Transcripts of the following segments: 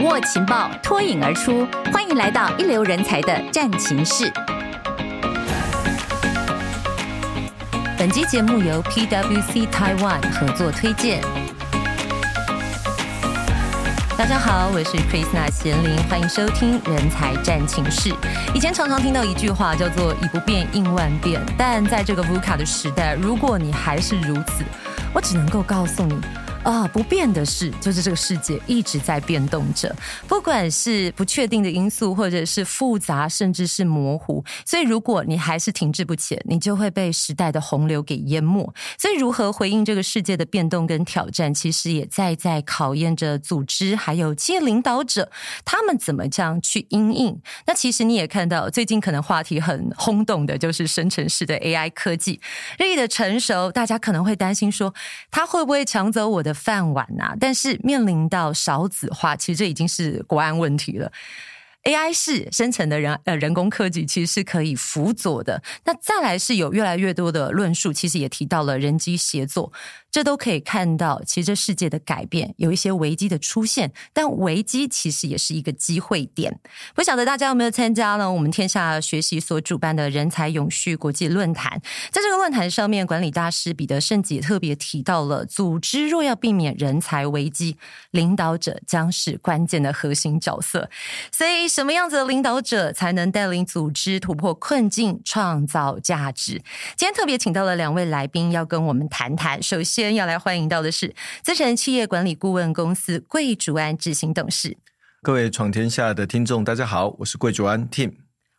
握情报，脱颖而出。欢迎来到一流人才的战情室。本期节目由 PwC Taiwan 合作推荐。大家好，我是 Christina 贤玲，欢迎收听《人才战情室》。以前常常听到一句话叫做“以不变应万变”，但在这个 VUCA 的时代，如果你还是如此，我只能够告诉你。啊，不变的是，就是这个世界一直在变动着，不管是不确定的因素，或者是复杂，甚至是模糊。所以，如果你还是停滞不前，你就会被时代的洪流给淹没。所以，如何回应这个世界的变动跟挑战，其实也在在考验着组织还有企业领导者，他们怎么这样去因应。那其实你也看到，最近可能话题很轰动的，就是生成式的 AI 科技日益的成熟，大家可能会担心说，它会不会抢走我的的饭碗呐、啊，但是面临到少子化，其实这已经是国安问题了。AI 是生成的人呃人工科技其实是可以辅佐的。那再来是有越来越多的论述，其实也提到了人机协作。这都可以看到，其实这世界的改变有一些危机的出现，但危机其实也是一个机会点。不晓得大家有没有参加呢？我们天下学习所主办的人才永续国际论坛，在这个论坛上面，管理大师彼得圣吉特别提到了，组织若要避免人才危机，领导者将是关键的核心角色。所以，什么样子的领导者才能带领组织突破困境，创造价值？今天特别请到了两位来宾，要跟我们谈谈。首先，要来欢迎到的是资诚企业管理顾问公司贵筑安执行董事。各位闯天下的听众，大家好，我是贵筑安 Tim，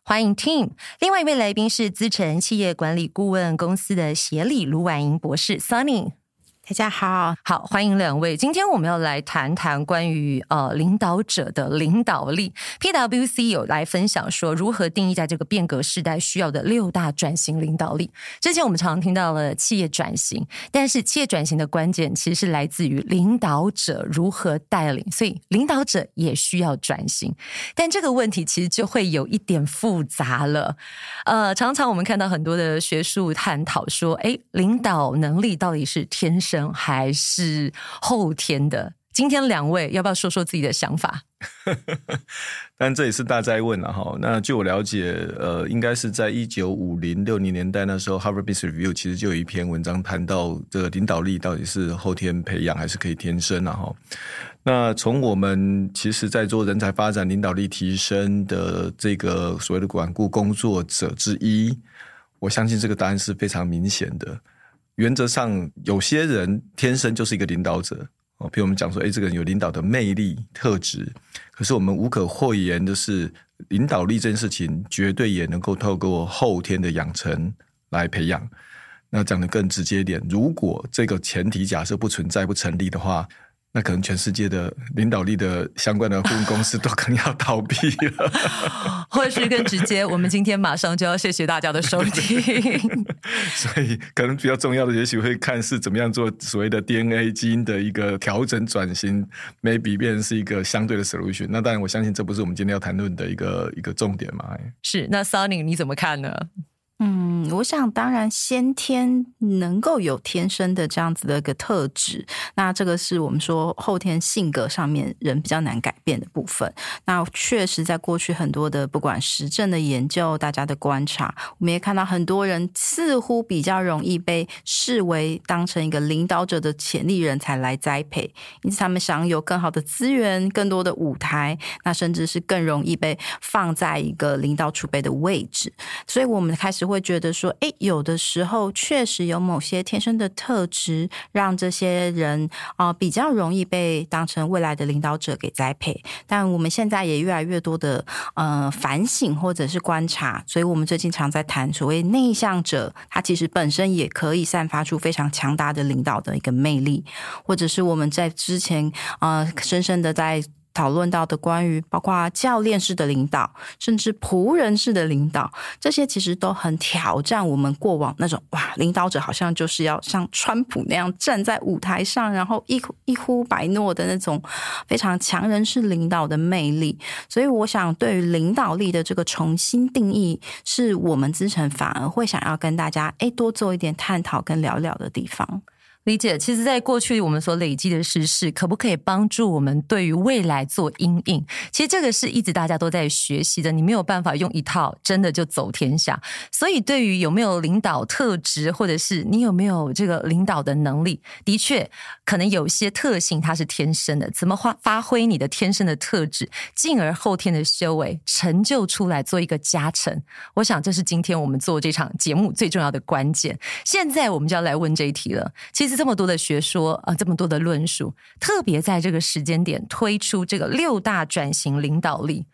欢迎 Tim。另外一位来宾是资诚企业管理顾问公司的协理卢婉莹博士 Sunny。大家好，好，欢迎两位。今天我们要来谈谈关于呃领导者的领导力。PwC 有来分享说，如何定义在这个变革时代需要的六大转型领导力。之前我们常常听到了企业转型，但是企业转型的关键其实是来自于领导者如何带领，所以领导者也需要转型。但这个问题其实就会有一点复杂了。呃，常常我们看到很多的学术探讨说，哎，领导能力到底是天生还是后天的？今天两位要不要说说自己的想法？但这也是大哉问了哈。那据我了解，呃，应该是在一九五零六零年代那时候，Harvard Business Review 其实就有一篇文章谈到这个领导力到底是后天培养还是可以天生啊哈。那从我们其实在做人才发展、领导力提升的这个所谓的管顾工作者之一，我相信这个答案是非常明显的。原则上，有些人天生就是一个领导者哦。譬如我们讲说，哎，这个人有领导的魅力特质。可是我们无可讳言的是，领导力这件事情绝对也能够透过后天的养成来培养。那讲得更直接一点，如果这个前提假设不存在、不成立的话。那可能全世界的领导力的相关的顾问公司都可能要倒闭了，或是更直接，我们今天马上就要谢谢大家的收听。所以，可能比较重要的，也许会看是怎么样做所谓的 DNA 基因的一个调整转型，maybe 变成是一个相对的 solution。那当然，我相信这不是我们今天要谈论的一个一个重点嘛。是，那 Sunny 你怎么看呢？嗯，我想当然先天能够有天生的这样子的一个特质，那这个是我们说后天性格上面人比较难改变的部分。那确实在过去很多的不管实证的研究，大家的观察，我们也看到很多人似乎比较容易被视为当成一个领导者的潜力人才来栽培，因此他们享有更好的资源、更多的舞台，那甚至是更容易被放在一个领导储备的位置。所以我们开始。会觉得说，诶，有的时候确实有某些天生的特质，让这些人啊、比较容易被当成未来的领导者给栽培。但我们现在也越来越多的呃反省或者是观察，所以我们最近常在谈所谓内向者，他其实本身也可以散发出非常强大的领导的一个魅力，或者是我们在之前呃深深的在。讨论到的关于包括教练式的领导，甚至仆人式的领导，这些其实都很挑战我们过往那种哇，领导者好像就是要像川普那样站在舞台上，然后一一呼百诺的那种非常强人式领导的魅力。所以，我想对于领导力的这个重新定义，是我们资诚反而会想要跟大家诶多做一点探讨跟聊聊的地方。理解，其实，在过去我们所累积的知识，可不可以帮助我们对于未来做阴影？其实这个是一直大家都在学习的，你没有办法用一套真的就走天下。所以，对于有没有领导特质，或者是你有没有这个领导的能力，的确，可能有些特性它是天生的。怎么发发挥你的天生的特质，进而后天的修为成就出来，做一个加成？我想，这是今天我们做这场节目最重要的关键。现在，我们就要来问这一题了。其实。这么多的学说啊，这么多的论述，特别在这个时间点推出这个六大转型领导力，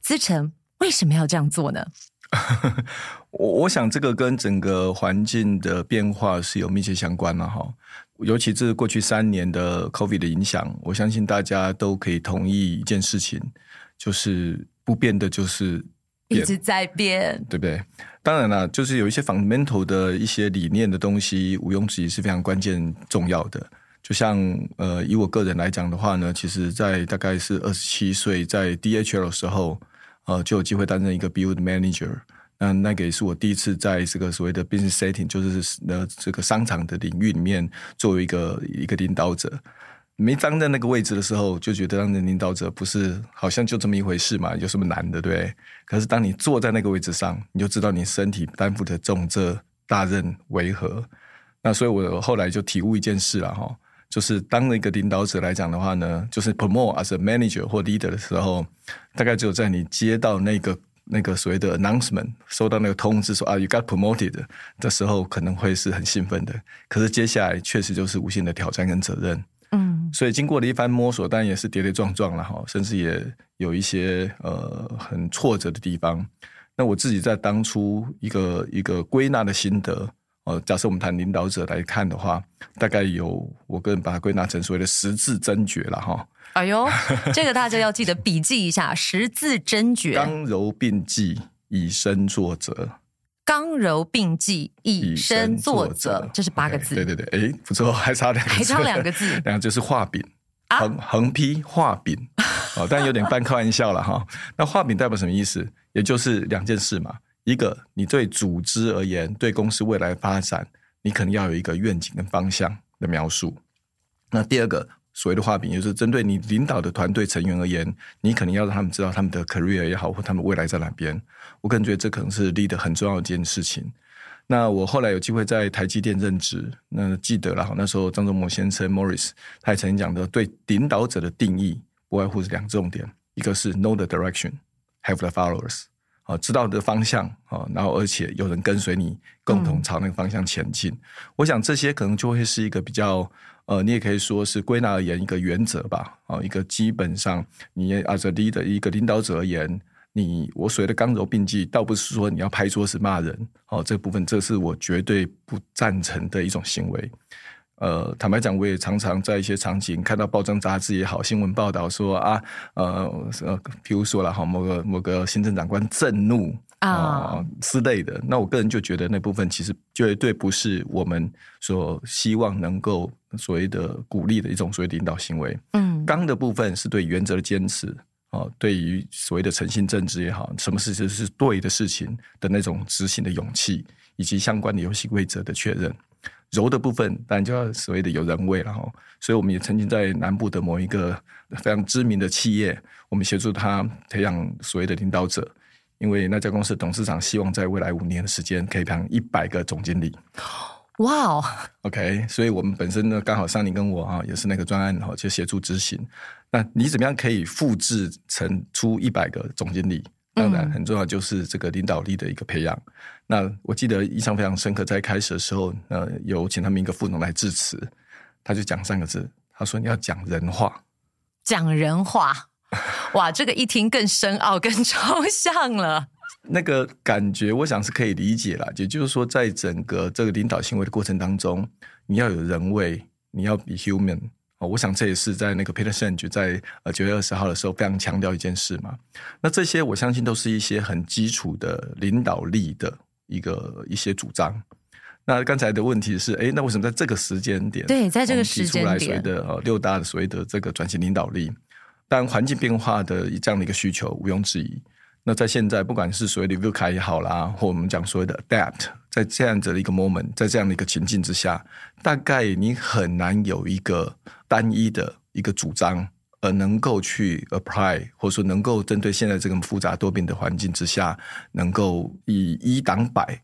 资诚为什么要这样做呢？我我想这个跟整个环境的变化是有密切相关的哈，尤其是过去三年的 COVID 的影响，我相信大家都可以同意一件事情，就是不变的就是。一直在变，对不对？当然了，就是有一些 fundamental 的一些理念的东西，毋庸置疑是非常关键重要的。就像呃，以我个人来讲的话呢，其实，在大概是二十七岁在 DHL 的时候，呃，就有机会担任一个 build manager。那那个也是我第一次在这个所谓的 business setting，就是呃这个商场的领域里面，作为一个一个领导者。没当在那个位置的时候，就觉得当领导者不是好像就这么一回事嘛？有什么难的，对？可是当你坐在那个位置上，你就知道你身体担负的重责大任为何。那所以我后来就体悟一件事了哈，就是当一个领导者来讲的话呢，就是 promote as a manager 或 leader 的时候，大概只有在你接到那个那个所谓的 announcement，收到那个通知说啊 you got promoted 的时候，可能会是很兴奋的。可是接下来确实就是无限的挑战跟责任。嗯，所以经过了一番摸索，当然也是跌跌撞撞了哈，甚至也有一些呃很挫折的地方。那我自己在当初一个一个归纳的心得，呃，假设我们谈领导者来看的话，大概有我个人把它归纳成所谓的十字真诀了哈。哎呦，这个大家要记得笔记一下，十字真诀：刚柔并济，以身作则。刚柔并济，以身作则，这是八个字。Okay, 对对对，哎，不错，还差两个字，还差两个字，然后就是画饼，横横批画饼，哦，但有点半开玩笑了哈。那画饼代表什么意思？也就是两件事嘛。一个，你对组织而言，对公司未来发展，你可能要有一个愿景跟方向的描述。那第二个。所谓的画饼，就是针对你领导的团队成员而言，你可能要让他们知道他们的 career 也好，或他们未来在哪边。我个人觉得这可能是 leader 很重要的一件事情。那我后来有机会在台积电任职，那记得了，那时候张忠谋先生 Morris 他也曾经讲的，对领导者的定义不外乎是两重点，一个是 know the direction，have the followers，啊，知道的方向啊，然后而且有人跟随你，共同朝那个方向前进。嗯、我想这些可能就会是一个比较。呃，你也可以说是归纳而言一个原则吧，啊，一个基本上你 as a leader 一个领导者而言，你我所谓的刚柔并济，倒不是说你要拍桌子骂人，哦，这部分这是我绝对不赞成的一种行为。呃，坦白讲，我也常常在一些场景看到报章杂志也好，新闻报道说啊，呃，呃，譬如说了哈，某个某个行政长官震怒。啊、呃、之类的，那我个人就觉得那部分其实绝对不是我们所希望能够所谓的鼓励的一种所谓领导行为。嗯，刚的部分是对原则的坚持啊、呃，对于所谓的诚信政治也好，什么事情是对的事情的那种执行的勇气，以及相关的游戏规则的确认。柔的部分当然就要所谓的有人味了哈。所以我们也曾经在南部的某一个非常知名的企业，我们协助他培养所谓的领导者。因为那家公司董事长希望在未来五年的时间可以培养一百个总经理。哇哦，OK，所以我们本身呢刚好桑尼跟我啊也是那个专案哈，就协助执行。那你怎么样可以复制成出一百个总经理？当然很重要就是这个领导力的一个培养。嗯、那我记得印象非常深刻，在开始的时候，呃，有请他们一个副总来致辞，他就讲三个字，他说你要讲人话，讲人话。哇，这个一听更深奥、更抽象了。那个感觉，我想是可以理解了。也就是说，在整个这个领导行为的过程当中，你要有人味，你要 be human。我想这也是在那个 Peter Senge 在呃九月二十号的时候非常强调一件事嘛。那这些我相信都是一些很基础的领导力的一个一些主张。那刚才的问题是，哎，那为什么在这个时间点？对，在这个时间点，提出来所谓的呃六大的所谓的这个转型领导力。但环境变化的这样的一个需求毋庸置疑。那在现在，不管是所谓的 VUCA 也好啦，或我们讲所谓的 adapt 在这样子的一个 moment，在这样的一个情境之下，大概你很难有一个单一的一个主张，而能够去 apply，或者说能够针对现在这个复杂多变的环境之下，能够以一挡百，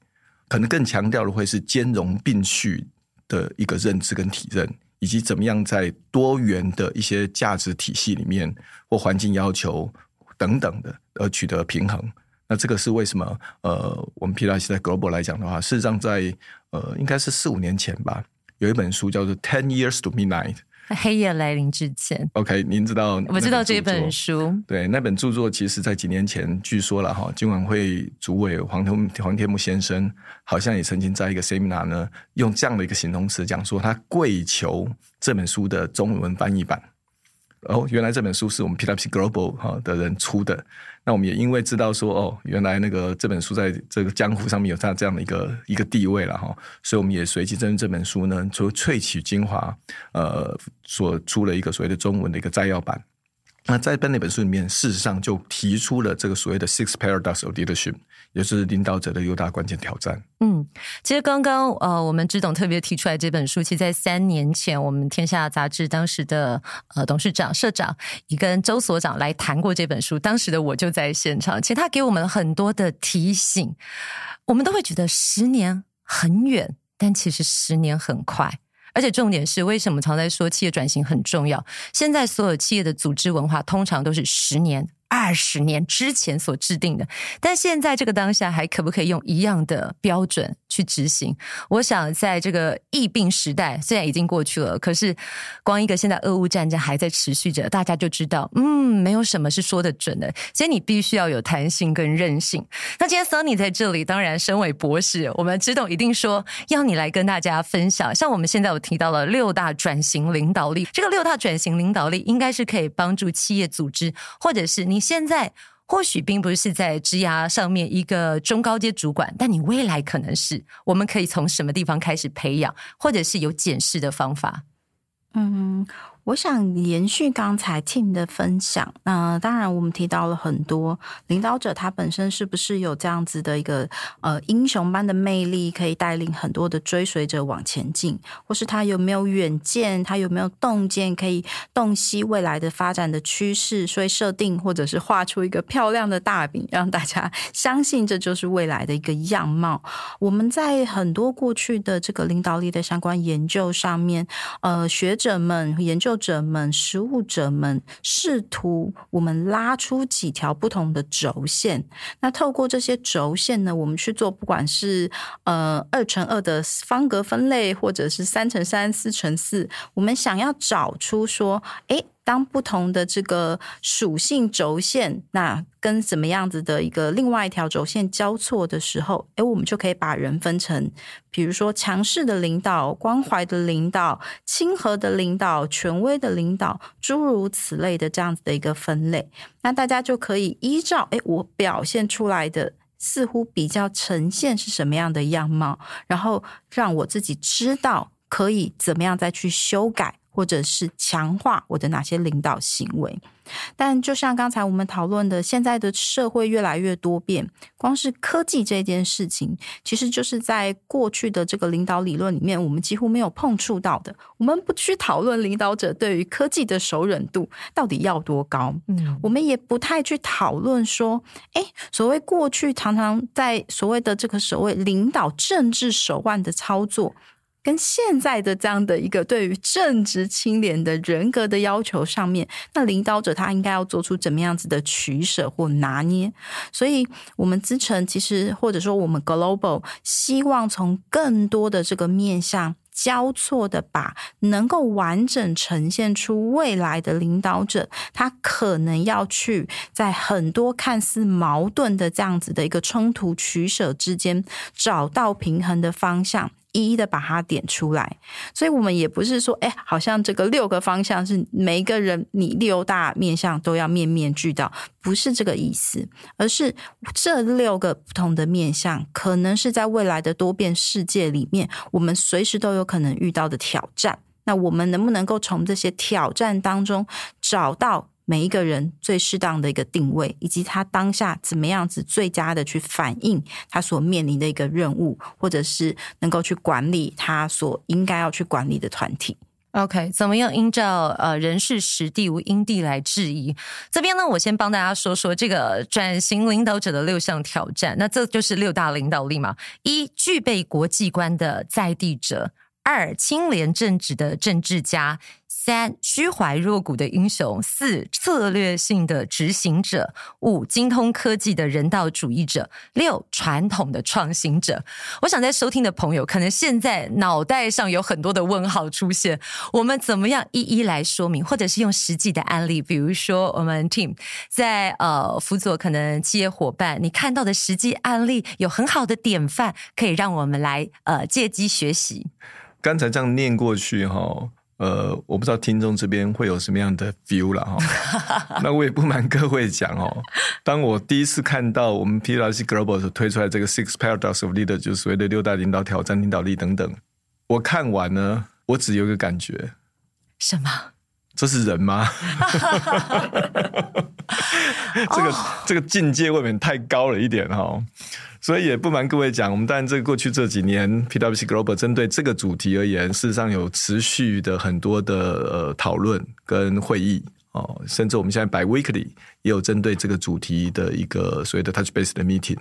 可能更强调的会是兼容并蓄的一个认知跟体认，以及怎么样在多元的一些价值体系里面或环境要求等等的，而取得平衡。那这个是为什么？呃，我们 PwC 在 Global 来讲的话，事实上在呃，应该是四五年前吧，有一本书叫做《Ten Years to Midnight》。黑夜来临之前，OK，您知道？我知道这本书。对，那本著作其实，在几年前，据说了哈，金管会主委黄天黄天木先生，好像也曾经在一个 Seminar 呢，用这样的一个形容词讲说，他跪求这本书的中文翻译版。哦，原来这本书是我们 PwC Global 哈的人出的。那我们也因为知道说，哦，原来那个这本书在这个江湖上面有它这样的一个一个地位了哈，所以我们也随即针对这本书呢，就萃取精华，呃，所出了一个所谓的中文的一个摘要版。那在那本书里面，事实上就提出了这个所谓的 Six Paradox of Leadership，也是领导者的六大关键挑战。嗯，其实刚刚呃，我们知董特别提出来这本书，其实，在三年前，我们天下杂志当时的呃董事长、社长也跟周所长来谈过这本书，当时的我就在现场。其实他给我们很多的提醒，我们都会觉得十年很远，但其实十年很快。而且重点是，为什么常在说企业转型很重要？现在所有企业的组织文化通常都是十年。二十年之前所制定的，但现在这个当下还可不可以用一样的标准去执行？我想，在这个疫病时代，虽然已经过去了，可是光一个现在俄乌战争还在持续着，大家就知道，嗯，没有什么是说的准的。所以你必须要有弹性跟韧性。那今天 Sunny 在这里，当然身为博士，我们知道一定说要你来跟大家分享。像我们现在有提到了六大转型领导力，这个六大转型领导力应该是可以帮助企业组织，或者是你。现在或许并不是在职涯上面一个中高阶主管，但你未来可能是。我们可以从什么地方开始培养，或者是有检视的方法？嗯。我想延续刚才 Tim 的分享，那当然我们提到了很多领导者，他本身是不是有这样子的一个呃英雄般的魅力，可以带领很多的追随者往前进，或是他有没有远见，他有没有洞见，可以洞悉未来的发展的趋势，所以设定或者是画出一个漂亮的大饼，让大家 相信这就是未来的一个样貌。我们在很多过去的这个领导力的相关研究上面，呃，学者们研究。者们、实务者们试图我们拉出几条不同的轴线，那透过这些轴线呢，我们去做不管是呃二乘二的方格分类，或者是三乘三、四乘四，我们想要找出说，诶。当不同的这个属性轴线，那跟怎么样子的一个另外一条轴线交错的时候，诶，我们就可以把人分成，比如说强势的领导、关怀的领导、亲和的领导、权威的领导，诸如此类的这样子的一个分类。那大家就可以依照，诶，我表现出来的似乎比较呈现是什么样的样貌，然后让我自己知道可以怎么样再去修改。或者是强化我的哪些领导行为，但就像刚才我们讨论的，现在的社会越来越多变，光是科技这件事情，其实就是在过去的这个领导理论里面，我们几乎没有碰触到的。我们不去讨论领导者对于科技的熟忍度到底要多高，嗯，我们也不太去讨论说，诶，所谓过去常常在所谓的这个所谓领导政治手腕的操作。跟现在的这样的一个对于正直清廉的人格的要求上面，那领导者他应该要做出怎么样子的取舍或拿捏？所以，我们资诚其实或者说我们 Global 希望从更多的这个面向交错的，把能够完整呈现出未来的领导者，他可能要去在很多看似矛盾的这样子的一个冲突取舍之间，找到平衡的方向。一一的把它点出来，所以我们也不是说，哎，好像这个六个方向是每一个人你六大面向都要面面俱到，不是这个意思，而是这六个不同的面向，可能是在未来的多变世界里面，我们随时都有可能遇到的挑战。那我们能不能够从这些挑战当中找到？每一个人最适当的一个定位，以及他当下怎么样子最佳的去反映他所面临的一个任务，或者是能够去管理他所应该要去管理的团体。OK，怎么样依照呃人事实地无因地来质疑？这边呢，我先帮大家说说这个转型领导者的六项挑战。那这就是六大领导力嘛：一、具备国际观的在地者；二、清廉正直的政治家。三、虚怀若谷的英雄；四、策略性的执行者；五、精通科技的人道主义者；六、传统的创新者。我想在收听的朋友，可能现在脑袋上有很多的问号出现。我们怎么样一一来说明，或者是用实际的案例，比如说我们 team 在呃辅佐可能企业伙伴，你看到的实际案例有很好的典范，可以让我们来呃借机学习。刚才这样念过去哈。呃，我不知道听众这边会有什么样的 view 了哈。那我也不瞒各位讲哦，当我第一次看到我们 PwC Global 所推出来这个 Six Paradox of Leader，就是所谓的六大领导挑战、领导力等等，我看完呢，我只有一个感觉，什么？这是人吗？这个这个境界未免太高了一点哈。所以也不瞒各位讲，我们当然这过去这几年，PwC Global 针对这个主题而言，事实上有持续的很多的呃讨论跟会议哦，甚至我们现在 b weekly 也有针对这个主题的一个所谓的 touch base 的 meeting。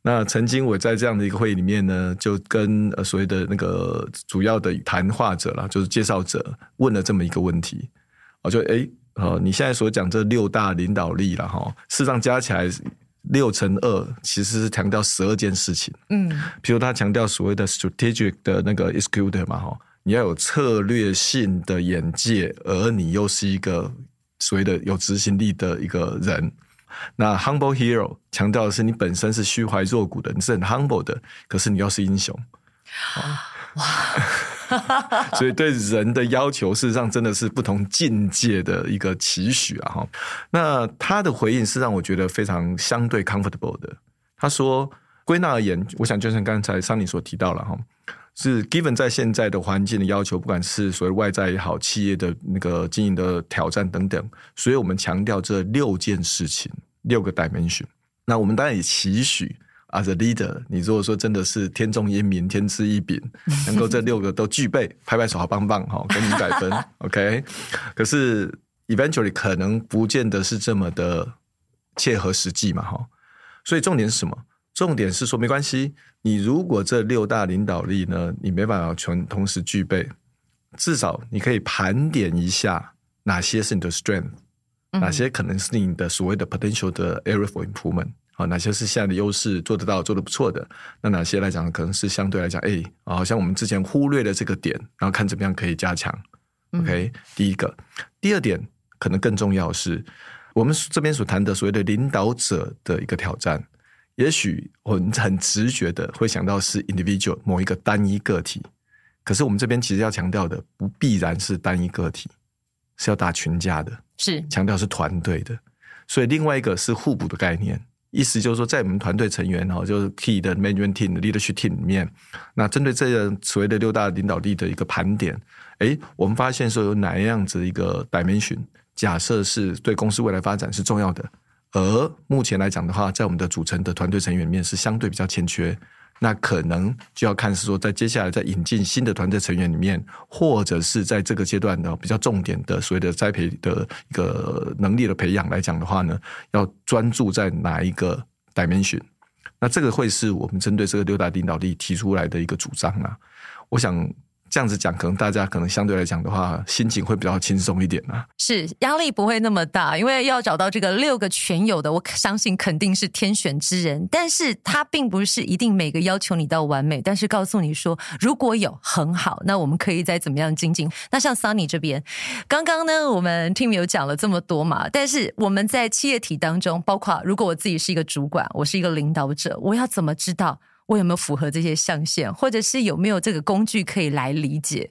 那曾经我在这样的一个会议里面呢，就跟呃所谓的那个主要的谈话者啦，就是介绍者问了这么一个问题，我就诶，呃，你现在所讲这六大领导力了哈，事实上加起来。六乘二其实是强调十二件事情，嗯，比如他强调所谓的 strategic 的那个 executor 嘛，哈，你要有策略性的眼界，而你又是一个所谓的有执行力的一个人。那 humble hero 强调的是你本身是虚怀若谷的，你是很 humble 的，可是你又是英雄。哇！所以对人的要求，事实上真的是不同境界的一个期许啊！哈，那他的回应是让我觉得非常相对 comfortable 的。他说，归纳而言，我想就像刚才桑尼所提到了哈，是 given 在现在的环境的要求，不管是所谓外在也好，企业的那个经营的挑战等等，所以我们强调这六件事情，六个 dimension。那我们当然也期许。As a leader，你如果说真的是天纵英明、天赐异禀，能够这六个都具备，拍拍手，好棒棒，哈，给你一百分，OK。可是 eventually 可能不见得是这么的切合实际嘛，哈。所以重点是什么？重点是说没关系，你如果这六大领导力呢，你没办法全同时具备，至少你可以盘点一下哪些是你的 strength，哪些可能是你的所谓的 potential 的 area for improvement。啊，哪些是现在的优势做得到、做得不错的？那哪些来讲，可能是相对来讲，哎，好像我们之前忽略了这个点，然后看怎么样可以加强。OK，嗯，第一个，第二点可能更重要是，我们这边所谈的所谓的领导者的一个挑战，也许我们很直觉的会想到是 individual 某一个单一个体，可是我们这边其实要强调的不必然是单一个体，是要打群架的，是强调是团队的，所以另外一个是互补的概念。意思就是说，在我们团队成员哈，就是 key 的 management team，leadership team 里面，那针对这个所谓的六大领导力的一个盘点，诶，我们发现说有哪样子一个 dimension，假设是对公司未来发展是重要的，而目前来讲的话，在我们的组成的团队成员里面是相对比较欠缺。那可能就要看是说，在接下来在引进新的团队成员里面，或者是在这个阶段呢比较重点的所谓的栽培的一个能力的培养来讲的话呢，要专注在哪一个 dimension？那这个会是我们针对这个六大领导力提出来的一个主张啊。我想。这样子讲，可能大家可能相对来讲的话，心情会比较轻松一点啊。是，压力不会那么大，因为要找到这个六个全有的，我相信肯定是天选之人。但是他并不是一定每个要求你到完美，但是告诉你说，如果有很好，那我们可以再怎么样精进。那像 Sunny 这边，刚刚呢，我们 team 有讲了这么多嘛，但是我们在企业体当中，包括如果我自己是一个主管，我是一个领导者，我要怎么知道？我有没有符合这些象限，或者是有没有这个工具可以来理解？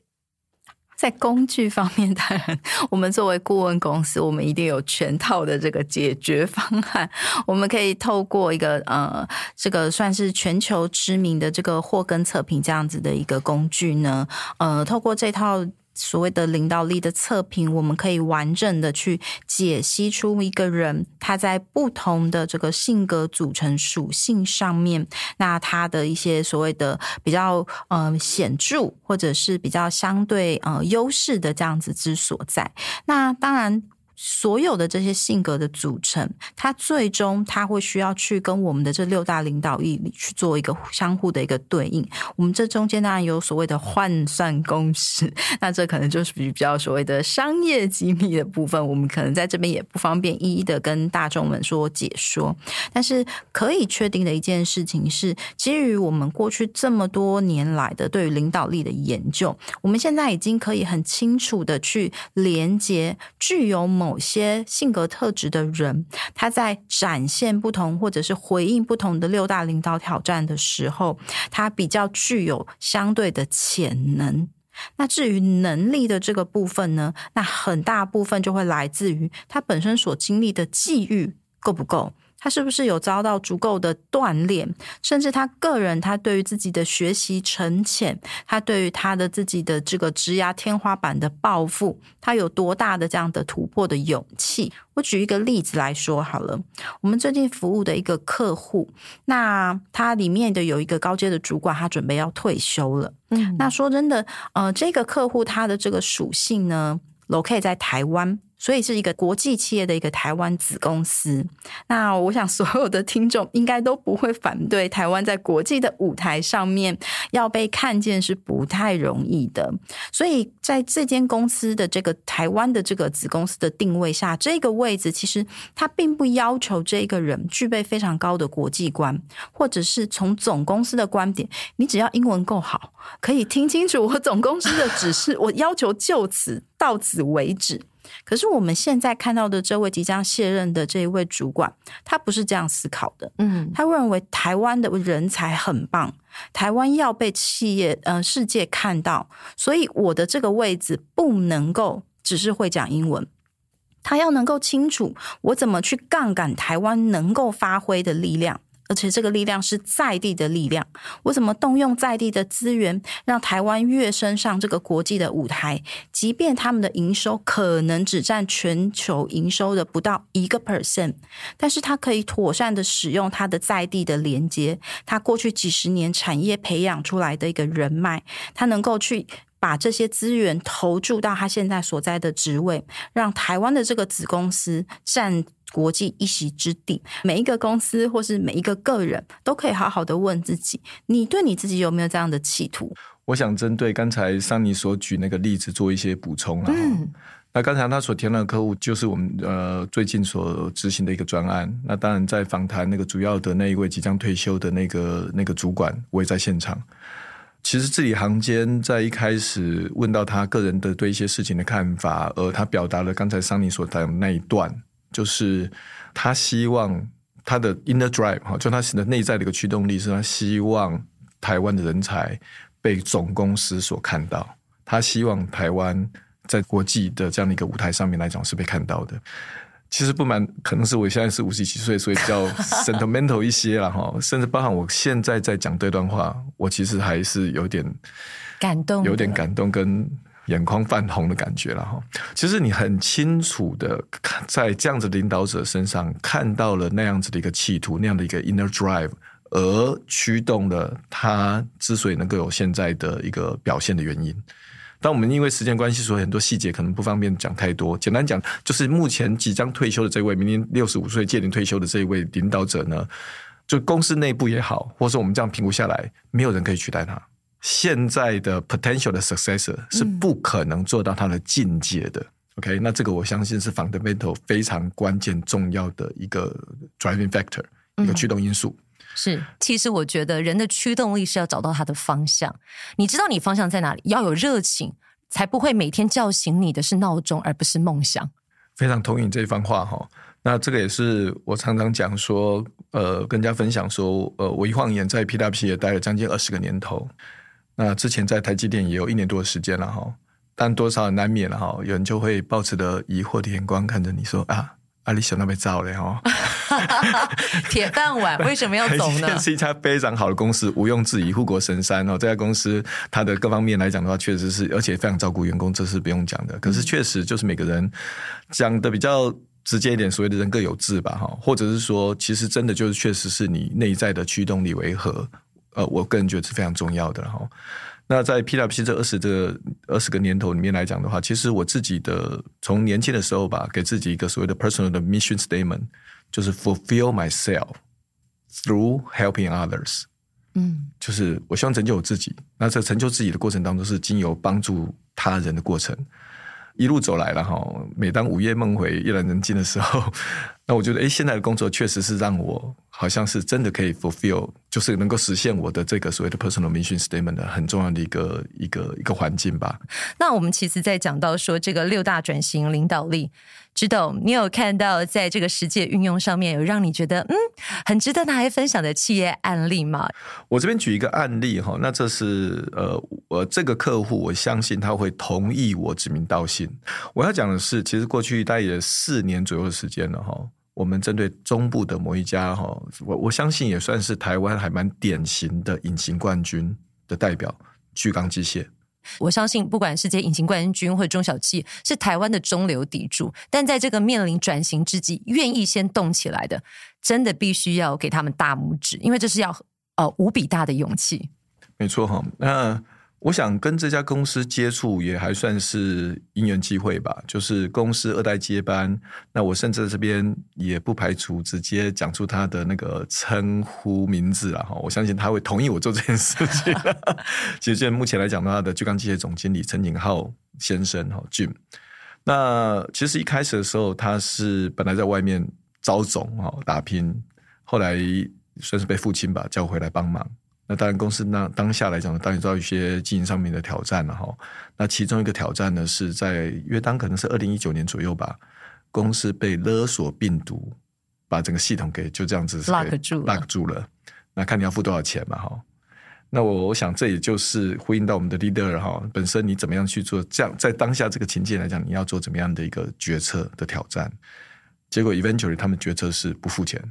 在工具方面，当然，我们作为顾问公司，我们一定有全套的这个解决方案。我们可以透过一个呃，这个算是全球知名的这个霍根测评这样子的一个工具呢，呃，透过这套。所谓的领导力的测评，我们可以完整的去解析出一个人他在不同的这个性格组成属性上面，那他的一些所谓的比较呃显著或者是比较相对呃优势的这样子之所在。那当然。所有的这些性格的组成，它最终它会需要去跟我们的这六大领导力里去做一个相互的一个对应。我们这中间当然有所谓的换算公式，那这可能就是比较所谓的商业机密的部分，我们可能在这边也不方便一一的跟大众们说解说。但是可以确定的一件事情是，基于我们过去这么多年来的对于领导力的研究，我们现在已经可以很清楚的去连接具有某某些性格特质的人，他在展现不同或者是回应不同的六大领导挑战的时候，他比较具有相对的潜能。那至于能力的这个部分呢，那很大部分就会来自于他本身所经历的际遇够不够。他是不是有遭到足够的锻炼，甚至他个人，他对于自己的学习沉潜，他对于他的自己的这个职涯天花板的抱负，他有多大的这样的突破的勇气？我举一个例子来说好了，我们最近服务的一个客户，那他里面的有一个高阶的主管，他准备要退休了。嗯，那说真的，呃，这个客户他的这个属性呢，locate 在台湾。所以是一个国际企业的一个台湾子公司。那我想所有的听众应该都不会反对，台湾在国际的舞台上面要被看见是不太容易的。所以在这间公司的这个台湾的这个子公司的定位下，这个位置其实它并不要求这个人具备非常高的国际观，或者是从总公司的观点，你只要英文够好，可以听清楚我总公司的指示，我要求就此到此为止。可是我们现在看到的这位即将卸任的这一位主管，他不是这样思考的。嗯，他认为台湾的人才很棒，台湾要被企业呃世界看到，所以我的这个位置不能够只是会讲英文，他要能够清楚我怎么去杠杆台湾能够发挥的力量。而且这个力量是在地的力量，我怎么动用在地的资源，让台湾跃升上这个国际的舞台？即便他们的营收可能只占全球营收的不到一个 percent，但是他可以妥善的使用他的在地的连接，他过去几十年产业培养出来的一个人脉，他能够去把这些资源投注到他现在所在的职位，让台湾的这个子公司占。国际一席之地，每一个公司或是每一个个人都可以好好的问自己：你对你自己有没有这样的企图？我想针对刚才桑尼所举那个例子做一些补充了。嗯，那刚才他所提到的客户就是我们呃最近所执行的一个专案。那当然在访谈那个主要的那一位即将退休的那个那个主管，我也在现场。其实字里行间在一开始问到他个人的对一些事情的看法，而他表达了刚才桑尼所谈的那一段。就是他希望他的 inner drive 哈，就他的内在的一个驱动力，是他希望台湾的人才被总公司所看到。他希望台湾在国际的这样的一个舞台上面来讲是被看到的。其实不瞒，可能是我现在是五十几岁，所以比较 sentimental 一些了哈。甚至包含我现在在讲这段话，我其实还是有点感动，有点感动跟。眼眶泛红的感觉了哈，其实你很清楚的在这样子领导者身上看到了那样子的一个企图，那样的一个 inner drive，而驱动了他之所以能够有现在的一个表现的原因。但我们因为时间关系，所以很多细节可能不方便讲太多。简单讲，就是目前即将退休的这位，明年六十五岁届龄退休的这一位领导者呢，就公司内部也好，或者我们这样评估下来，没有人可以取代他。现在的 potential 的 successor 是不可能做到他的境界的。嗯、OK，那这个我相信是 fundamental 非常关键重要的一个 driving factor，一个驱动因素。是，其实我觉得人的驱动力是要找到他的方向。你知道你方向在哪里，要有热情，才不会每天叫醒你的是闹钟，而不是梦想。非常同意这番话哈。那这个也是我常常讲说，呃，跟大家分享说，呃，我一晃眼在 P W P 也待了将近二十个年头。那之前在台积电也有一年多的时间了哈，但多少难免了哈，有人就会抱持着疑惑的眼光看着你说啊啊，你想那边造嘞哈，铁饭碗为什么要 走呢？是一家非常好的公司，毋庸置疑，护国神山哦。这家公司它的各方面来讲的话，确实是，而且非常照顾员工，这是不用讲的。可是确实就是每个人讲的比较直接一点，所谓的人各有志吧，哈，或者是说，其实真的就是确实是你内在的驱动力为何？呃，我个人觉得是非常重要的哈。那在 PwC 这二十这二十个年头里面来讲的话，其实我自己的从年轻的时候吧，给自己一个所谓的 personal 的 mission statement，就是 fulfill myself through helping others。嗯，就是我希望成就我自己。那在成就自己的过程当中，是经由帮助他人的过程。一路走来了哈，每当午夜梦回、夜阑人静的时候，那我觉得，哎，现在的工作确实是让我好像是真的可以 fulfill，就是能够实现我的这个所谓的 personal mission statement 的很重要的一个一个一个环境吧。那我们其实，在讲到说这个六大转型领导力。知道你有看到在这个实际运用上面有让你觉得嗯很值得拿来分享的企业案例吗？我这边举一个案例哈，那这是呃我这个客户，我相信他会同意我指名道姓。我要讲的是，其实过去大约四年左右的时间了哈，我们针对中部的某一家哈，我我相信也算是台湾还蛮典型的隐形冠军的代表，巨刚机械。我相信，不管是这些隐形冠军或者中小企业，是台湾的中流砥柱。但在这个面临转型之际，愿意先动起来的，真的必须要给他们大拇指，因为这是要呃无比大的勇气。没错哈，那。我想跟这家公司接触也还算是因缘际会吧，就是公司二代接班，那我甚至这边也不排除直接讲出他的那个称呼名字了哈，我相信他会同意我做这件事情。其实目前来讲的话，的巨刚机械总经理陈景浩先生哈 Jim，那其实一开始的时候他是本来在外面招总哈打拼，后来算是被父亲吧叫回来帮忙。那当然，公司那当下来讲呢，当然遇到一些经营上面的挑战了哈。那其中一个挑战呢，是在约当可能是二零一九年左右吧，公司被勒索病毒把整个系统给就这样子 lock 住 lock 住了。那看你要付多少钱嘛哈。那我我想这也就是呼应到我们的 leader 哈，本身你怎么样去做这样在当下这个情境来讲，你要做怎么样的一个决策的挑战？结果 eventually 他们决策是不付钱，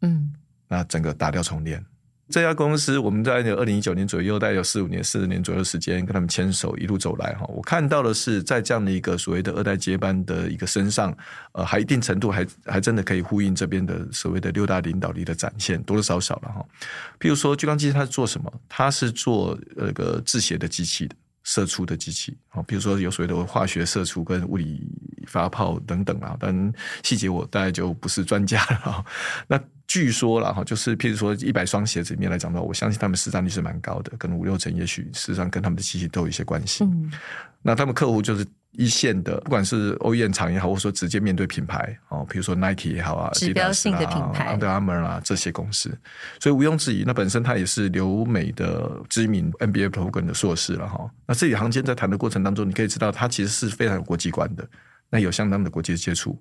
嗯，那整个打掉重练。这家公司，我们在二零一九年左右，大概有四五年、四十年左右的时间，跟他们牵手一路走来哈。我看到的是，在这样的一个所谓的二代接班的一个身上，呃，还一定程度还还真的可以呼应这边的所谓的六大领导力的展现，多多少少了哈。譬如说，巨刚机它是做什么？它是做那个制鞋的机器的。射出的机器，好，比如说有所谓的化学射出跟物理发泡等等啊，但细节我大概就不是专家了。那据说了哈，就是譬如说一百双鞋子里面来讲的话，我相信他们市占率是蛮高的，可能五六成，也许事实上跟他们的机器都有一些关系。嗯，那他们客户就是。一线的，不管是 OEM 厂也好，或者说直接面对品牌哦，比如说 Nike 也好啊，指标性的品牌，Under Armour 啊这些公司，所以毋庸置疑，那本身它也是留美的知名 NBA program 的硕士了哈。那这里行间在谈的过程当中，你可以知道，它其实是非常有国际观的，那有相当的国际接触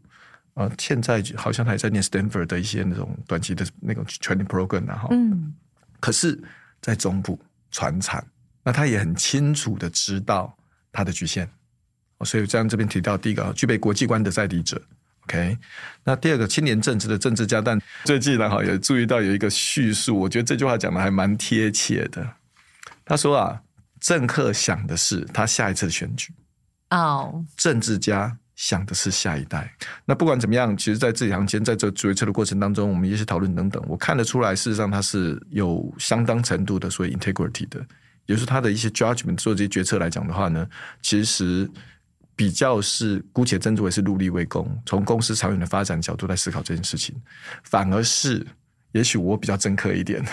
啊。现在好像还在念 Stanford 的一些那种短期的那种 training program 啊哈。嗯，可是，在中部传产，那他也很清楚的知道他的局限。所以，这样这边提到第一个，具备国际观的在地者，OK。那第二个，青年政治的政治家。但最近呢，哈，也注意到有一个叙述，我觉得这句话讲的还蛮贴切的。他说啊，政客想的是他下一次的选举，哦，政治家想的是下一代。那不管怎么样，其实，在字里行间，在这决策的过程当中，我们一些讨论等等，我看得出来，事实上他是有相当程度的所谓 integrity 的，也就是他的一些 judgment 做这些决策来讲的话呢，其实。比较是姑且称之为是入力为公，从公司长远的发展角度来思考这件事情，反而是也许我比较政客一点。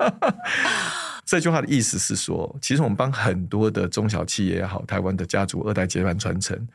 这句话的意思是说，其实我们帮很多的中小企业也好，台湾的家族二代接班传承，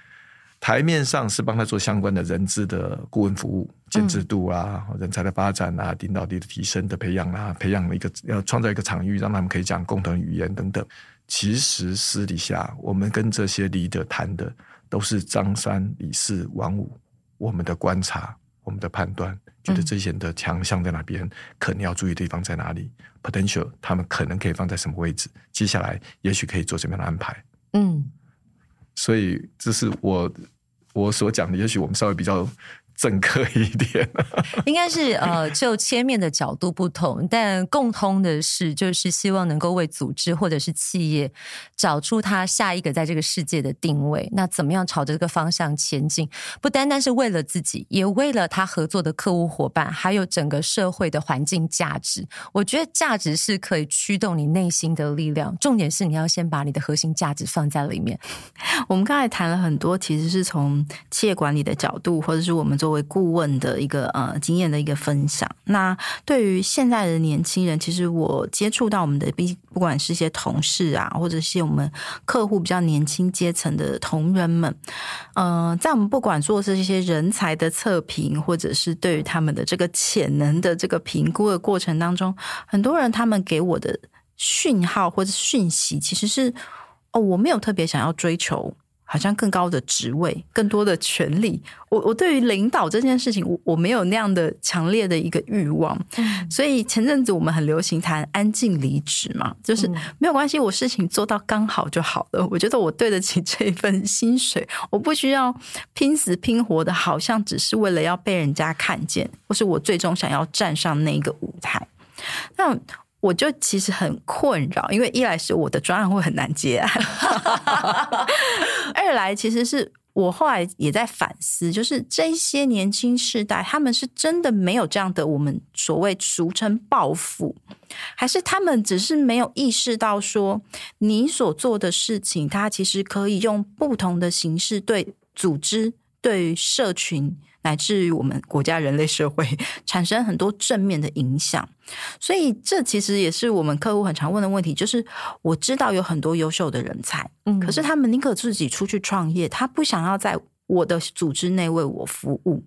台面上是帮他做相关的人资的顾问服务、建制度啊、人才的发展啊、领导力的提升的培养啊，培养了一个要创造一个场域，让他们可以讲共同语言等等。其实私底下，我们跟这些 leader 谈的都是张三李四王五，我们的观察，我们的判断，觉得这些人的强项在哪边，可能要注意的地方在哪里，potential 他们可能可以放在什么位置，接下来也许可以做什么样的安排。嗯，所以这是我我所讲的，也许我们稍微比较。深刻一点。应该是呃，就切面的角度不同，但共通的是，就是希望能够为组织或者是企业找出它下一个在这个世界的定位。那怎么样朝着这个方向前进？不单单是为了自己，也为了他合作的客户伙伴，还有整个社会的环境价值。我觉得价值是可以驱动你内心的力量。重点是你要先把你的核心价值放在里面。我们刚才谈了很多，其实是从企业管理的角度，或者是我们作为为顾问的一个呃经验的一个分享。那对于现在的年轻人，其实我接触到我们的，不管是一些同事啊，或者是我们客户比较年轻阶层的同仁们，呃，在我们不管做这些人才的测评，或者是对于他们的这个潜能的这个评估的过程当中，很多人他们给我的讯号或者讯息，其实是。哦，我没有特别想要追求，好像更高的职位、更多的权利。我我对于领导这件事情，我我没有那样的强烈的一个欲望。嗯。所以前阵子我们很流行谈安静离职嘛，就是没有关系，我事情做到刚好就好了。我觉得我对得起这一份薪水，我不需要拼死拼活的，好像只是为了要被人家看见，或是我最终想要站上那个舞台。那。我就其实很困扰，因为一来是我的专案会很难接案，二来其实是我后来也在反思，就是这些年轻世代，他们是真的没有这样的我们所谓俗称暴富，还是他们只是没有意识到说，你所做的事情，它其实可以用不同的形式对组织、对于社群。乃至于我们国家、人类社会产生很多正面的影响，所以这其实也是我们客户很常问的问题。就是我知道有很多优秀的人才，嗯，可是他们宁可自己出去创业，他不想要在我的组织内为我服务。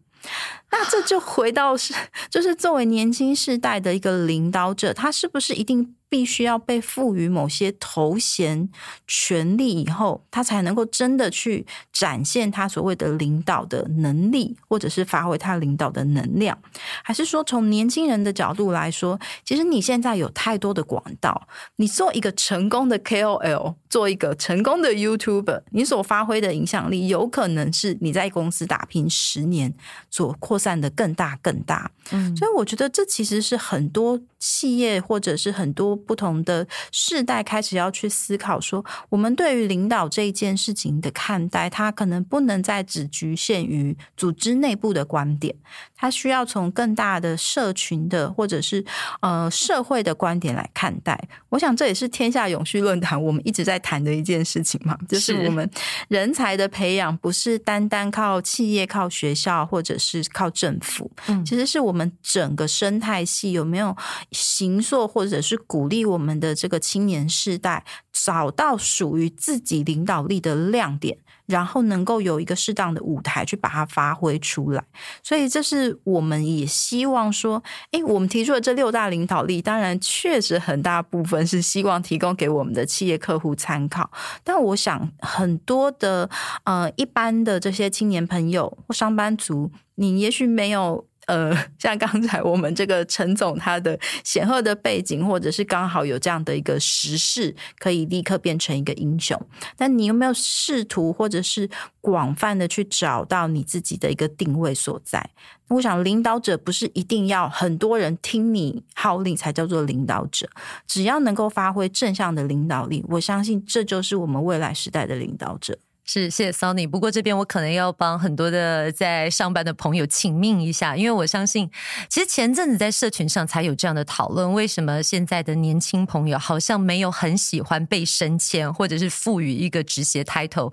那这就回到是，就是作为年轻世代的一个领导者，他是不是一定？必须要被赋予某些头衔、权利以后，他才能够真的去展现他所谓的领导的能力，或者是发挥他领导的能量。还是说，从年轻人的角度来说，其实你现在有太多的管道，你做一个成功的 KOL，做一个成功的 YouTuber，你所发挥的影响力，有可能是你在公司打拼十年所扩散的更大更大。嗯，所以我觉得这其实是很多企业或者是很多。不同的世代开始要去思考，说我们对于领导这一件事情的看待，它可能不能再只局限于组织内部的观点，它需要从更大的社群的或者是呃社会的观点来看待。我想这也是天下永续论坛我们一直在谈的一件事情嘛，就是我们人才的培养不是单单靠企业、靠学校或者是靠政府，嗯，其实是我们整个生态系有没有形塑或者是鼓。鼓励我们的这个青年世代找到属于自己领导力的亮点，然后能够有一个适当的舞台去把它发挥出来。所以，这是我们也希望说，诶，我们提出的这六大领导力，当然确实很大部分是希望提供给我们的企业客户参考。但我想，很多的呃一般的这些青年朋友或上班族，你也许没有。呃，像刚才我们这个陈总他的显赫的背景，或者是刚好有这样的一个时势，可以立刻变成一个英雄。但你有没有试图，或者是广泛的去找到你自己的一个定位所在？我想，领导者不是一定要很多人听你号令才叫做领导者，只要能够发挥正向的领导力，我相信这就是我们未来时代的领导者。是，谢谢 Sony。不过这边我可能要帮很多的在上班的朋友请命一下，因为我相信，其实前阵子在社群上才有这样的讨论：为什么现在的年轻朋友好像没有很喜欢被升迁，或者是赋予一个职衔 title？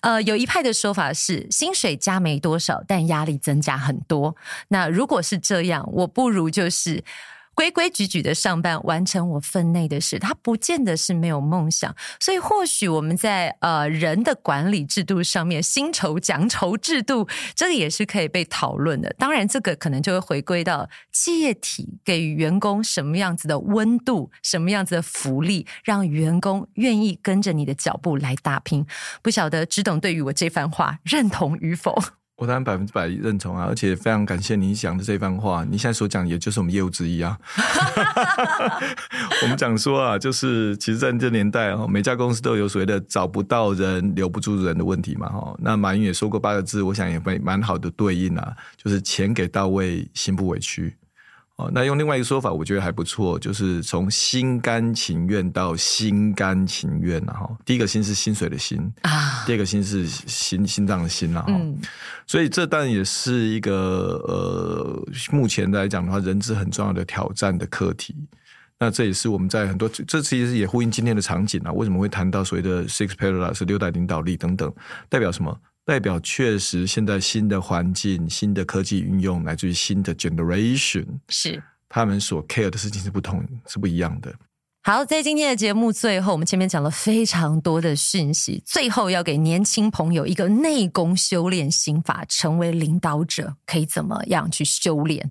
呃，有一派的说法是，薪水加没多少，但压力增加很多。那如果是这样，我不如就是。规规矩矩的上班，完成我分内的事，他不见得是没有梦想。所以，或许我们在呃人的管理制度上面，薪酬奖酬制度，这个也是可以被讨论的。当然，这个可能就会回归到企业体给员工什么样子的温度，什么样子的福利，让员工愿意跟着你的脚步来打拼。不晓得，只懂对于我这番话认同与否？我当然百分之百认同啊，而且非常感谢你讲的这番话。你现在所讲，也就是我们业务之一啊。我们讲说啊，就是其实在这年代哦，每家公司都有所谓的找不到人、留不住人的问题嘛。哈，那马云也说过八个字，我想也蛮蛮好的对应啊，就是钱给到位，心不委屈。哦，那用另外一个说法，我觉得还不错，就是从心甘情愿到心甘情愿，然后第一个心是薪水的薪啊，第二个心是心心脏的心，然后，嗯，所以这当然也是一个呃，目前来讲的话，人资很重要的挑战的课题。那这也是我们在很多，这其实也呼应今天的场景啊，为什么会谈到所谓的 Six Pillars 是六代领导力等等，代表什么？代表确实，现在新的环境、新的科技运用，来自于新的 generation，是他们所 care 的事情是不同、是不一样的。好，在今天的节目最后，我们前面讲了非常多的讯息，最后要给年轻朋友一个内功修炼心法，成为领导者可以怎么样去修炼？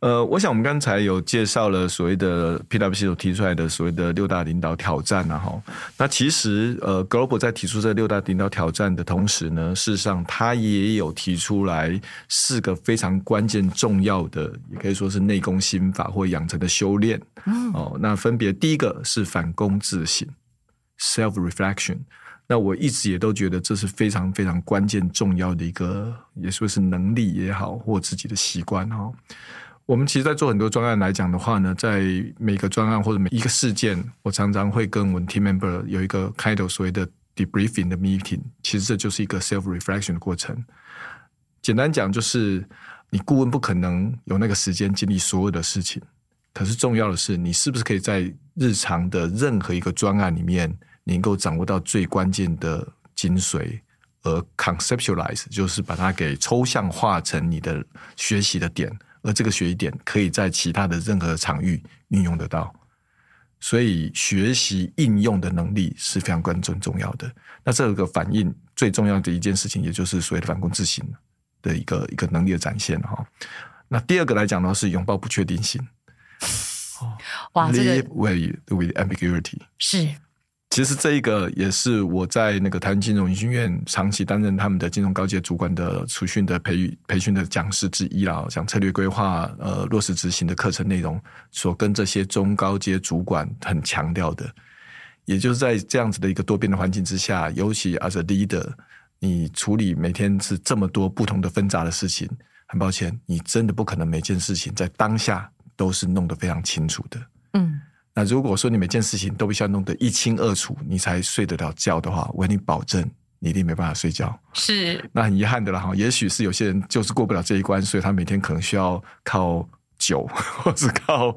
呃，我想我们刚才有介绍了所谓的 PwC 所提出来的所谓的六大领导挑战啊，哈，那其实呃，Global 在提出这六大领导挑战的同时呢，事实上他也有提出来四个非常关键重要的，也可以说是内功心法或养成的修炼。嗯，哦，那分别第一个是反躬自省 （self reflection），那我一直也都觉得这是非常非常关键重要的一个，也说是能力也好，或自己的习惯哈。我们其实，在做很多专案来讲的话呢，在每个专案或者每一个事件，我常常会跟我们 team member 有一个开头所谓的 debriefing 的 meeting。其实这就是一个 self reflection 的过程。简单讲，就是你顾问不可能有那个时间经历所有的事情，可是重要的是，你是不是可以在日常的任何一个专案里面，能够掌握到最关键的精髓，而 conceptualize 就是把它给抽象化成你的学习的点。而这个学习点可以在其他的任何场域运用得到，所以学习应用的能力是非常关键重要的。那这个反应最重要的一件事情，也就是所谓的反躬自省的一个一个能力的展现哈。那第二个来讲的话，是拥抱不确定性。哇，这个 with ambiguity 是。其实这一个也是我在那个台湾金融研究院长期担任他们的金融高阶主管的储训的培育培训的讲师之一啦，讲策略规划呃落实执行的课程内容，所跟这些中高阶主管很强调的，也就是在这样子的一个多变的环境之下，尤其 as a leader，你处理每天是这么多不同的纷杂的事情，很抱歉，你真的不可能每件事情在当下都是弄得非常清楚的，那如果说你每件事情都必须要弄得一清二楚，你才睡得了觉的话，我跟你保证，你一定没办法睡觉。是，那很遗憾的了哈。也许是有些人就是过不了这一关，所以他每天可能需要靠酒，或是靠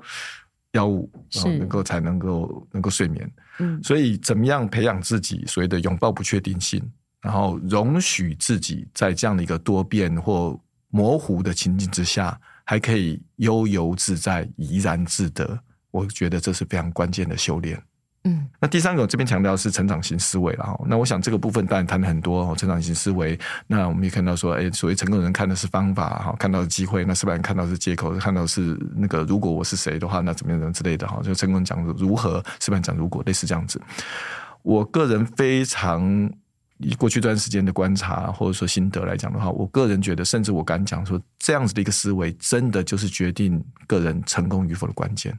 药物，然后能够才能够能够睡眠。嗯，所以怎么样培养自己所谓的拥抱不确定性，然后容许自己在这样的一个多变或模糊的情境之下，还可以悠游自在、怡然自得。我觉得这是非常关键的修炼。嗯，那第三个我这边强调是成长型思维了哈。那我想这个部分当然谈了很多哦成长型思维。那我们也看到说，哎，所谓成功人看的是方法哈，看到的机会；那失败人看到的是借口，看到的是那个如果我是谁的话，那怎么样怎之类的哈。就成功讲如何，失败讲如果，类似这样子。我个人非常以过去一段时间的观察或者说心得来讲的话，我个人觉得，甚至我敢讲说，这样子的一个思维，真的就是决定个人成功与否的关键。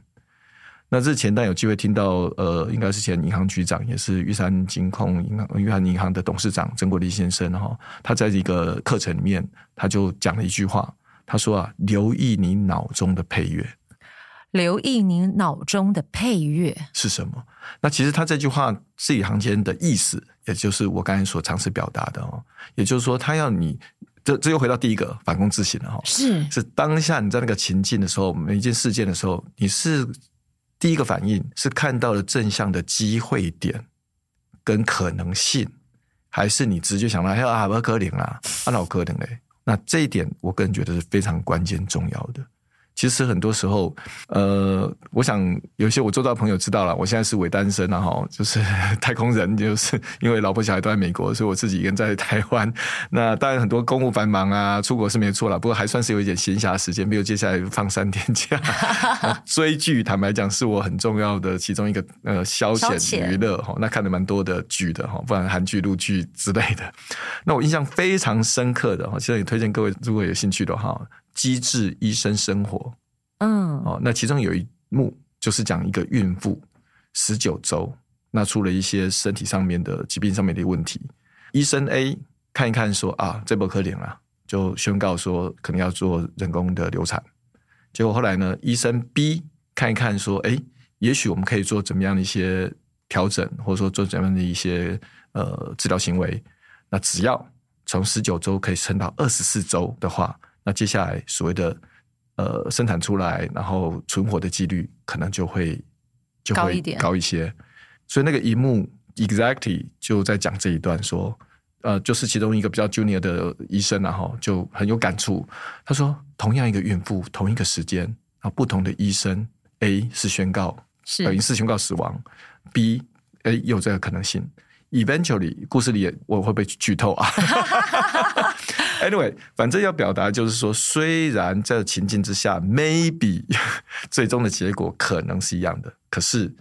那之前，但有机会听到，呃，应该是前银行局长，也是玉山金控银行、玉山银行的董事长曾国立先生哈，他在一个课程里面，他就讲了一句话，他说啊，留意你脑中的配乐，留意你脑中的配乐是什么？那其实他这句话字里行间的意思，也就是我刚才所尝试表达的哦，也就是说，他要你，这这又回到第一个反躬自省了哈，是是当下你在那个情境的时候，每一件事件的时候，你是。第一个反应是看到了正向的机会点跟可能性，还是你直接想到哎呀，不可能啊，啊，老可能嘞？那这一点我个人觉得是非常关键重要的。其实很多时候，呃，我想有些我做到的朋友知道了，我现在是伪单身啊，哈，就是 太空人，就是因为老婆小孩都在美国，所以我自己一个人在台湾。那当然很多公务繁忙啊，出国是没错了，不过还算是有一点闲暇时间，比如接下来放三天假，追剧，坦白讲是我很重要的其中一个呃消遣娱乐哈。那看了蛮多的剧的哈，不然韩剧、陆剧之类的。那我印象非常深刻的哈，现在也推荐各位如果有兴趣的话。机智医生生活，嗯，哦，那其中有一幕就是讲一个孕妇十九周，那出了一些身体上面的疾病上面的问题，医生 A 看一看说啊，这不可怜了，就宣告说可能要做人工的流产。结果后来呢，医生 B 看一看说，哎，也许我们可以做怎么样的一些调整，或者说做怎么样的一些呃治疗行为，那只要从十九周可以撑到二十四周的话。那接下来所谓的呃生产出来，然后存活的几率可能就会就会高一点。高一些，所以那个一幕 exactly 就在讲这一段说，呃，就是其中一个比较 junior 的医生然后就很有感触，他说同样一个孕妇，同一个时间，然后不同的医生 A 是宣告是。等于是宣告死亡，B 哎有这个可能性，eventually 故事里也我会被剧透啊。Anyway，反正要表达就是说，虽然在情境之下，maybe 最终的结果可能是一样的，可是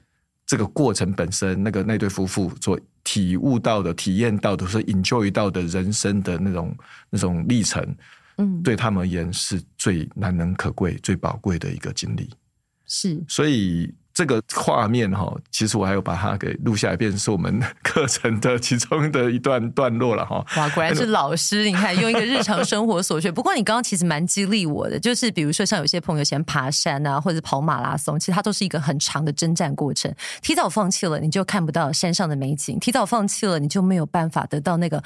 这个过程本身，那个那对夫妇所体悟到的、体验到的、所 enjoy 到的人生的那种那种历程，嗯，对他们而言是最难能可贵、最宝贵的一个经历。是，所以。这个画面哈，其实我还有把它给录下来，变成是我们课程的其中的一段段落了哈。哇，果然是老师！你看，用一个日常生活所学。不过你刚刚其实蛮激励我的，就是比如说像有些朋友喜欢爬山啊，或者跑马拉松，其实它都是一个很长的征战过程。提早放弃了，你就看不到山上的美景；提早放弃了，你就没有办法得到那个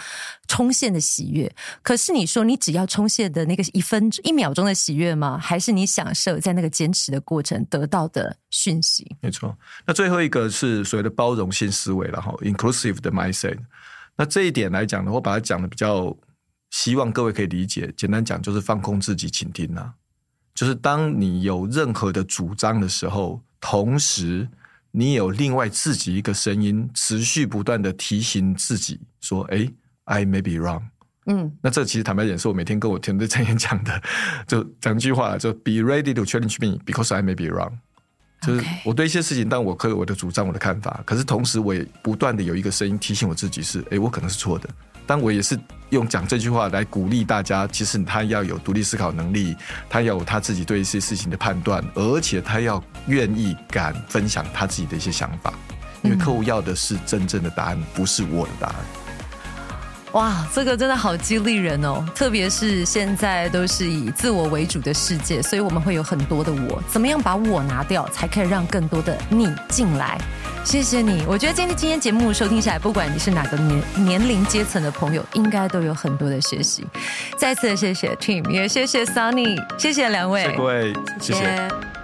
冲线的喜悦。可是你说，你只要冲线的那个一分一秒钟的喜悦吗？还是你享受在那个坚持的过程得到的讯息？没错，那最后一个是所谓的包容性思维了哈，inclusive 的 mindset。那这一点来讲呢，我把它讲的比较，希望各位可以理解。简单讲就是放空自己，倾听啊。就是当你有任何的主张的时候，同时你有另外自己一个声音，持续不断的提醒自己说：“哎，I may be wrong。”嗯，那这其实坦白点，是我每天跟我团队成员讲的，就讲一句话，就 “Be ready to challenge me because I may be wrong。”就是我对一些事情，但我可以我的主张，我的看法。可是同时，我也不断的有一个声音提醒我自己是：哎，我可能是错的。但我也是用讲这句话来鼓励大家。其实他要有独立思考能力，他要有他自己对一些事情的判断，而且他要愿意敢分享他自己的一些想法。因为客户要的是真正的答案，不是我的答案。哇，这个真的好激励人哦！特别是现在都是以自我为主的世界，所以我们会有很多的我。怎么样把我拿掉，才可以让更多的你进来？谢谢你，我觉得今天今天节目收听下来，不管你是哪个年年龄阶层的朋友，应该都有很多的学习。再次谢谢 Tim，也谢谢 Sunny，谢谢两位，谢谢，谢谢。